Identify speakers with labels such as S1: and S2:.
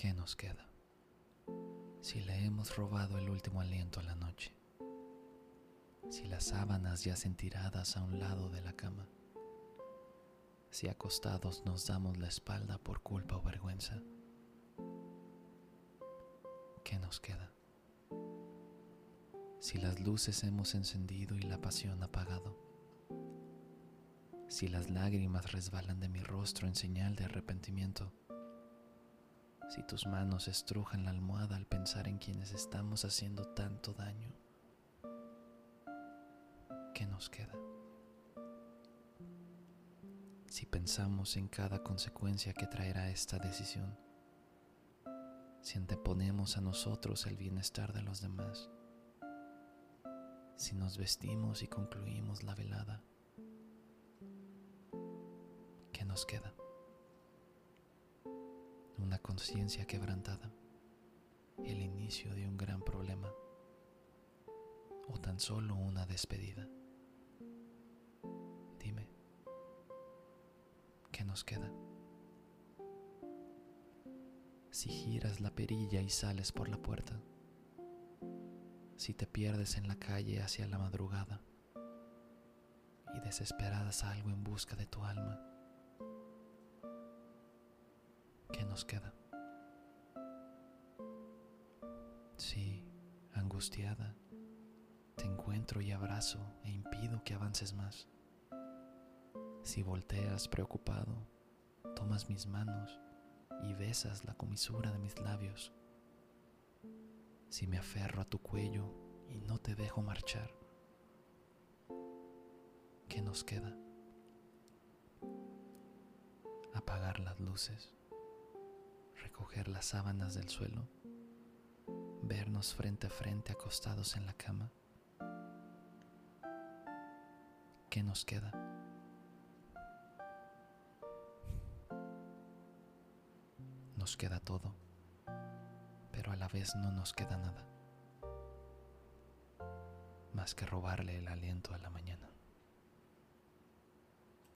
S1: ¿Qué nos queda? Si le hemos robado el último aliento a la noche, si las sábanas yacen tiradas a un lado de la cama, si acostados nos damos la espalda por culpa o vergüenza, ¿qué nos queda? Si las luces hemos encendido y la pasión apagado, si las lágrimas resbalan de mi rostro en señal de arrepentimiento, si tus manos estrujan la almohada al pensar en quienes estamos haciendo tanto daño, ¿qué nos queda? Si pensamos en cada consecuencia que traerá esta decisión, si anteponemos a nosotros el bienestar de los demás, si nos vestimos y concluimos la velada, ¿qué nos queda? Una conciencia quebrantada, el inicio de un gran problema o tan solo una despedida. Dime, ¿qué nos queda? Si giras la perilla y sales por la puerta, si te pierdes en la calle hacia la madrugada y desesperada salgo en busca de tu alma, nos queda? Si, angustiada, te encuentro y abrazo e impido que avances más. Si volteas preocupado, tomas mis manos y besas la comisura de mis labios si me aferro a tu cuello y no te dejo marchar? ¿Qué nos queda? Apagar las luces, recoger las sábanas del suelo, vernos frente a frente acostados en la cama. ¿Qué nos queda? Nos queda todo pero a la vez no nos queda nada más que robarle el aliento a la mañana.